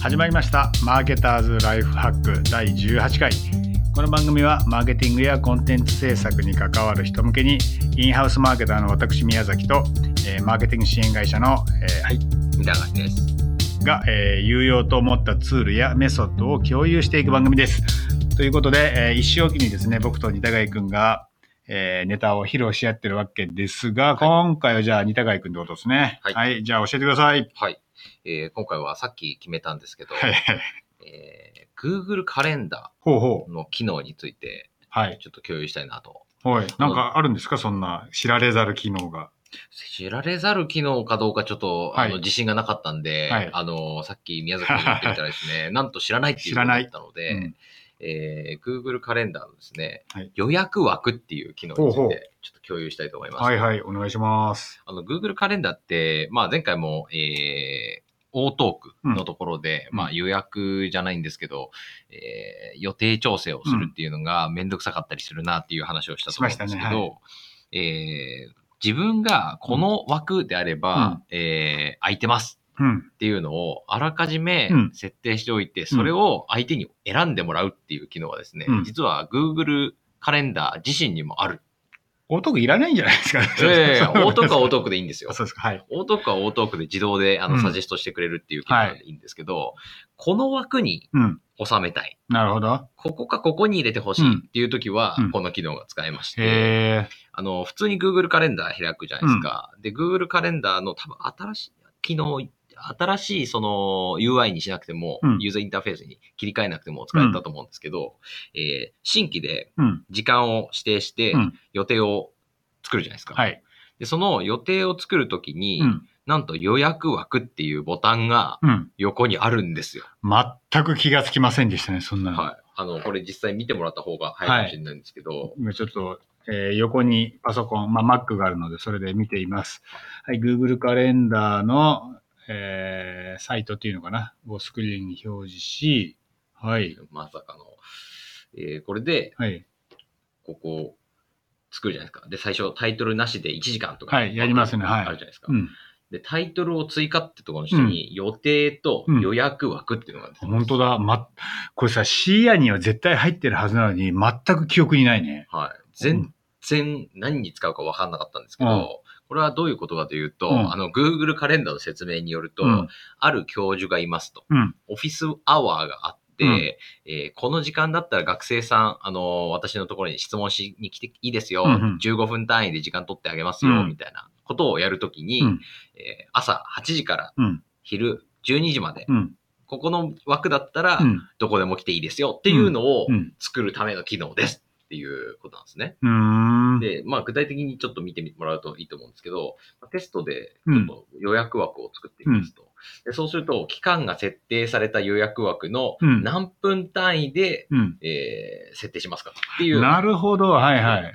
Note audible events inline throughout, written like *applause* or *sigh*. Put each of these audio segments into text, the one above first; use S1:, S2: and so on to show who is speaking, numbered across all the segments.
S1: 始まりましたマーケターズライフハック第18回この番組はマーケティングやコンテンツ制作に関わる人向けにインハウスマーケターの私宮崎と、えーマーケティング支援会社の、えーはい、
S2: みたいな感じです。
S1: が、えー有用と思ったツールやメソッドを共有していく番組です。ということで、えー一周おきにですね僕と似田貝くんが、えーネタを披露し合ってるわけですが、今回はじゃあ似田貝くんってことですね。
S2: はい
S1: じゃあ教えてください。
S2: はい。えー今回はさっき決めたんですけど、
S1: はい。
S2: えー Google カレンダ。ーの機能について
S1: はい。
S2: ちょっと共有したいなと。
S1: はい。なんかあるんですか？そんな知られざる機能が。
S2: 知られざる機能かどうかちょっと、
S1: はい
S2: あの自信がなかったんで、
S1: はい
S2: あの、さっき宮崎に言ってみたらですね、*laughs* なんと知らないっていうことだったので、
S1: うん
S2: えー Google カレンダーのですね、
S1: はい
S2: 予約枠っていう機能についてちょっと共有したいと思います。
S1: はいはい。お願いします。
S2: あの、Google カレンダーって、まあ前回も、えー、オートークのところで、
S1: うん
S2: まあ予約じゃないんですけど、えー予定調整をするっていうのがめんどくさかったりするなっていう話をしたと思うんですけど、
S1: しましたね
S2: えー自分がこの枠であれば、えー空いてます
S1: うん。
S2: っていうのをあらかじめ
S1: うん
S2: 設定しておいて、それを相手に選んでもらうっていう機能はですね、
S1: うん
S2: 実は Google カレンダー自身にもある。
S1: オートークいらないんじゃないですか。
S2: えーオートークはオートークでいいんですよ
S1: あ。そうですか。はい。
S2: オートークはオートークで自動であの、
S1: うん
S2: サジェストしてくれるっていう機能でいいんですけど、この枠に
S1: うん。
S2: 収めたい。
S1: なるほど。
S2: ここかここに入れてほしいっていう時は、
S1: うん
S2: この機能が使えまして。あの、普通に Google カレンダー開くじゃないですか。で、Google カレンダーの多分新しい機能、新しいその UI にしなくても、
S1: うん
S2: ユーザーインターフェースに切り替えなくても使えたと思うんですけど、えー新規で
S1: うん。
S2: 時間を指定して
S1: うん
S2: 予定を作るじゃないですか。
S1: はい。
S2: で、その予定を作るときに、
S1: うん。
S2: なんと予約枠っていうボタンが
S1: うん。
S2: 横にあるんですよ。
S1: 全く気がつきませんでしたね、そんなの。
S2: はい。あの、これ実際見てもらった方が早いかもしれないんですけど、
S1: 今ちょっと、えー横にパソコン、まあ、Mac があるので、それで見ています。はい、Google カレンダーの、えーサイトっていうのかな、をスクリーンに表示し、はい、
S2: まさかの、えーこれで、
S1: はい、
S2: ここ、作るじゃないですか。で、最初タイトルなしで1時間とか。
S1: はいやりますねはい
S2: あるじゃないですか。
S1: うん。
S2: で、タイトルを追加ってところの下に、予定と予約枠っていうのが出てます
S1: 本当だ、ま、これさ、視野には絶対入ってるはずなのに、全く記憶にないね。
S2: はい。全然何に使うか分かんなかったんですけど、
S1: うん
S2: これはどういうことかというと、
S1: うん。
S2: あの、Google カレンダーの説明によると、
S1: うん。
S2: ある教授がいますと。
S1: うん。
S2: オフィスアワーがあって、
S1: うん。
S2: えーこの時間だったら学生さん、あの私のところに質問しに来ていいですよ。
S1: うんうん。
S2: 15分単位で時間取ってあげますよ、
S1: うん。
S2: みたいなことをやるときに、
S1: うん。
S2: えー朝8時から
S1: うん、
S2: 昼12時まで、
S1: うん、
S2: ここの枠だったら
S1: う、ん、
S2: どこでも来ていいですよっていうのを
S1: うん。
S2: 作るための機能ですっていうことなんですね。で、まあ具体的にちょっと見てもらうといいと思うんですけど、テストでち
S1: うん
S2: ょっと予約枠を作ってみますと。でそうすると、期間が設定された予約枠の
S1: うん
S2: 何分単位で、
S1: うん。
S2: えー設定しますかっていう。
S1: なるほど、はいはい。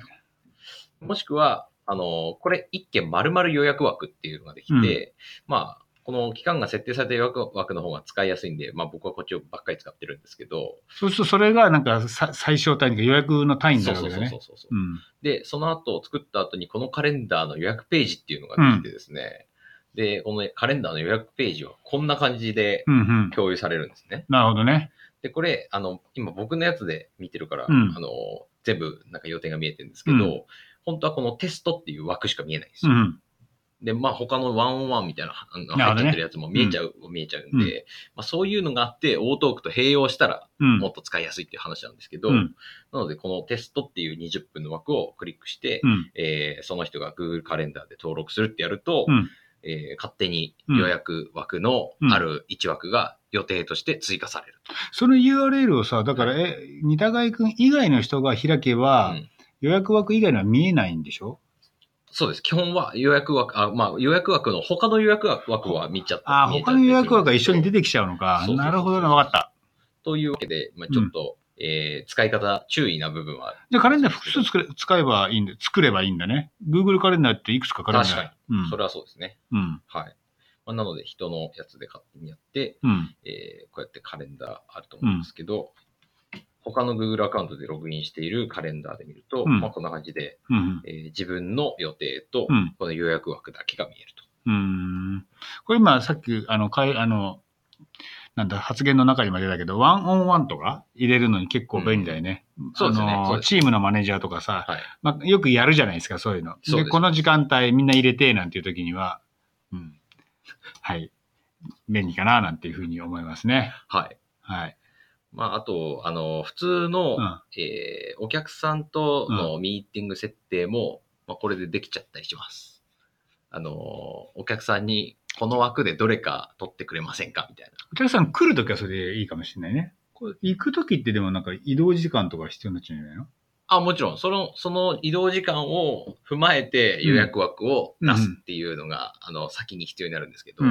S2: もしくは、あの、これ一件丸々予約枠っていうのができて、まあ、この期間が設定された予約枠の方が使いやすいんで、まあ僕はこっちをばっかり使ってるんですけど、
S1: そうすると、それがなんかさ最小単位というか予約の単位にな
S2: そう
S1: るわけだね。
S2: そうそうそうそう。
S1: うん。
S2: で、その後作った後にこのカレンダーの予約ページっていうのができてですね、で、このカレンダーの予約ページはこんな感じで
S1: うんうん。
S2: 共有されるんですね。
S1: なるほどね。
S2: で、これ、あの、今僕のやつで見てるから、
S1: うん
S2: あの、全部なんか予定が見えてるんですけど、
S1: うん
S2: 本当はこのテストっていう枠しか見えないんですよ。
S1: うん。
S2: で、まあ他のワンオンワンみたいなあの入っちゃってるやつも見えちゃう、見えちゃうんで、まあそういうのがあって、オートークと併用したら
S1: うん。
S2: もっと使いやすいっていう話なんですけど、
S1: うん。
S2: なのでこのテストっていう20分の枠をクリックして、
S1: うん。
S2: えーその人が Google カレンダーで登録するってやると、
S1: うん。
S2: えー勝手に予約枠のある1枠が予定として追加されると。
S1: その URL をさ、だから、え、似たがいくん以外の人が開けば、
S2: うん。
S1: 予約枠以外のは見えないんでしょ？
S2: そうです。基本は予約枠、あ、まあ予約枠の他の予約枠は見ちゃった。
S1: あ他の予約枠が一緒に出
S2: て
S1: てきちゃうのか。なるほどな、わかった。
S2: というわけで、まあちょっと、えー使い方注意な部分は
S1: じゃあカレンダー複数作れ使えばいいんだ、作ればいいんだね。Google カレンダーっていくつかカレンダー。
S2: 確か
S1: に。うん。
S2: それはそうですね。
S1: うん。
S2: はい。まあ、なので人のやつで勝手にやって、
S1: うん。
S2: えーこうやってカレンダーあると思うんですけど、他の Google アカウントでログインしているカレンダーで見ると、
S1: うん
S2: まあこんな感じで、
S1: うん。
S2: えー自分の予定と
S1: うん。
S2: この予約枠だけが見えると。
S1: うん。これ今、さっき、あの、かい、あの、なんだ、発言の中にも出たけど、ワンオンワンとか入れるのに結構便利だよね。
S2: そうですね
S1: あの
S2: そうです
S1: チームのマネージャーとかさ、
S2: はい。
S1: まあ、よくやるじゃないですか、そういうの。
S2: です
S1: この時間帯みんな入れて、なんていう時には、うん。はい。便利かな、なんていうふうに思いますね。
S2: はい。
S1: はい。
S2: まあ、あと、あの、普通の、
S1: うん
S2: えーお客さんとのミーティング設定も、まあ、これでできちゃったりします。あの、お客さんに、この枠でどれか取ってくれませんか？みたいな。
S1: お客さん来るときはそれでいいかもしれないね。これ行くときってでもなんか移動時間とか必要になっちゃうんじゃないの？
S2: あ、もちろん、その、その移動時間を踏まえて予約枠を出すっていうのが、あの、先に必要になるんですけど、
S1: うん。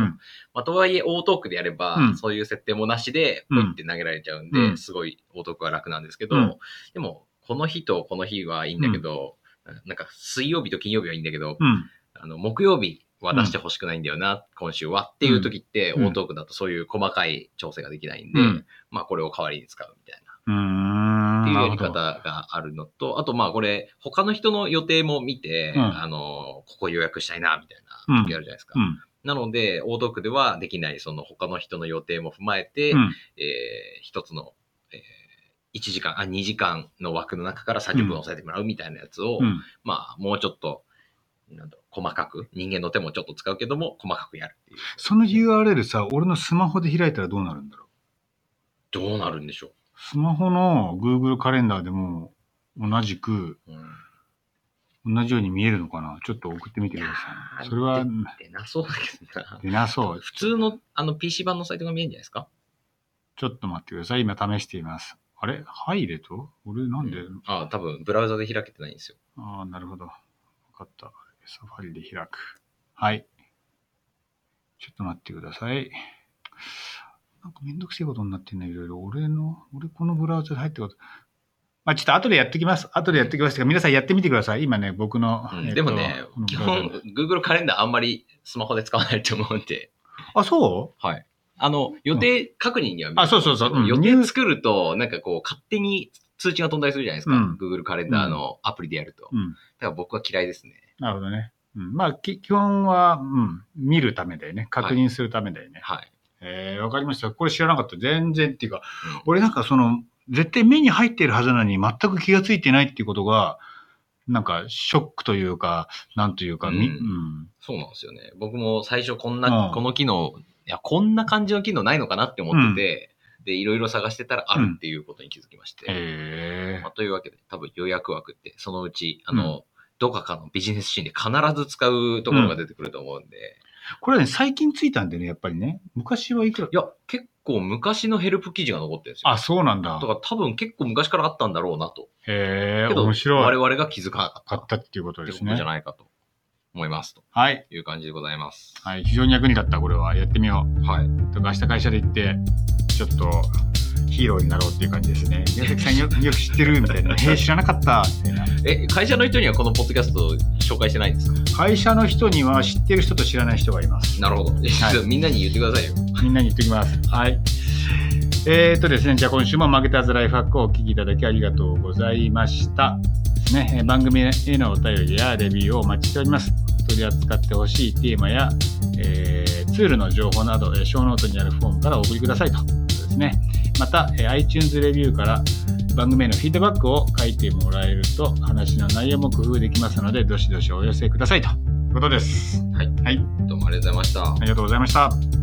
S2: まあ、とはいえ、オートークでやれば、
S1: うん。
S2: そういう設定もなしで、ポイって投げられちゃうんで、
S1: うん。
S2: すごいオートークは楽なんですけど、
S1: うん。
S2: でも、この日とこの日はいいんだけど、なんか水曜日と金曜日はいいんだけど、
S1: うん。
S2: あの、木曜日は出してほしくないんだよな、今週はっていう時って、
S1: うん。
S2: オートークだとそういう細かい調整ができないんで、
S1: うん。
S2: まあ、これを代わりに使うみたいな。
S1: うーん。
S2: っていうやり方があるのと、あとまあこれ、他の人の予定も見て、
S1: うん
S2: あの、ここ予約したいな、みたいな時あるじゃないですか。
S1: ほど。うん。
S2: なので、オートークではできない、その他の人の予定も踏まえて、
S1: うん。
S2: えー一つの、えー、1時間、あ、2時間の枠の中から30分抑えてもらうみたいなやつを、
S1: うん。
S2: まあ、もうちょっと、なんだろう、細かく、人間の手もちょっと使うけども、細かくやるっていう。
S1: その URL さ、俺のスマホで開いたらどうなるんだろう？
S2: どうなるんでしょ
S1: スマホの Google カレンダーでも同じく、
S2: う。うん
S1: 同じように見えるのかな？ちょっと送ってみてください。それは、
S2: 出なそうだけどな。
S1: 出なそう。
S2: 普通のあの PC 版のサイトが見えるんじゃないですか？
S1: ちょっと待ってください。今試しています。あれ？入れと？俺なんで、
S2: ああ、多分ブラウザで開けてないんですよ。
S1: ああ、なるほど。わかった。サファリで開く。はい。ちょっと待ってください。なんかめんどくせえことになってんね、いろいろ。俺の、俺このブラウザで入ってこと。まあちょっと後でやってきます。後でやってきますが、皆さんやってみてください。今ね、僕の。
S2: うん
S1: えっと
S2: でもね基本、Google カレンダーあんまりスマホで使わないと思うんで、
S1: あ、そう？
S2: はい。あの、予定確認には見る
S1: あそうそうそううん
S2: 予定作ると、なんかこう、勝手に通知が飛んだりするじゃないですか。
S1: うん
S2: Google カレンダーのアプリでやると。だ
S1: うん。
S2: から僕は嫌いですね。
S1: なるほどね。うん、まあ、き基本は、うん、見るためだよね。確認するためだよね。
S2: はい。
S1: えー、わかりました。これ知らなかった。全然っていうか、
S2: うん
S1: 俺なんかその、絶対目に入ってるはずなのに全く気がついてないっていうことが、なんかショックというか、なんというか、み
S2: うん
S1: うん。
S2: そうなんですよね。僕も最初こんな、
S1: うん
S2: この機能、いや、こんな感じの機能ないのかなって思ってて、で、いろいろ探してたらあるっていうことに気づきまして。
S1: え
S2: まあ、というわけで、多分予約枠って、そのうち、あの、どこかのビジネスシーンで必ず使うところが出てくると思うんで、
S1: ー、これね、最近ついたんでね、やっぱりね。昔はいくら
S2: いや、結構昔のヘルプ記事が残ってるんですよ。
S1: あ、そうなんだ
S2: だ。から多分結構昔からあったんだろうなと。
S1: へえー、
S2: けど、
S1: 面白い。
S2: 我々が気づかなかった
S1: 買ったっていうことですね
S2: ってことじゃ。ないかと思います。と
S1: はい。
S2: いう感じでございます。
S1: はい。非常に役に立った、これは。やってみよう。
S2: はい。
S1: とか明日会社で行って、ちょっとヒーローになろうっていう感じですね。宮崎さんよ *laughs* よく知ってるみたいな。へえ、知らなかったみたいな。
S2: え、会社の人にはこのポッドキャストを紹介してないんですか？
S1: 会社の人には知ってる人と知らない人がいます。
S2: なるほど。ちょっとみんなに言ってくださいよ。
S1: みんなに言っておきます。はい。えー、とですね、じゃあ今週もマーケターズライフハックをお聞きいただきありがとうございました。ね、えー番組へのお便りやレビューをお待ちしております。取り扱ってほしいテーマや、えーツールの情報など、えーショーノートにあるフォームからお送りくださいとですね。また、えー iTunes レビューから番組へのフィードバックを書いてもらえると話の内容も工夫できますので、どしどしお寄せくださいということです。
S2: はい。
S1: はい。
S2: どうもありがとうございました
S1: あ。りがとうございました。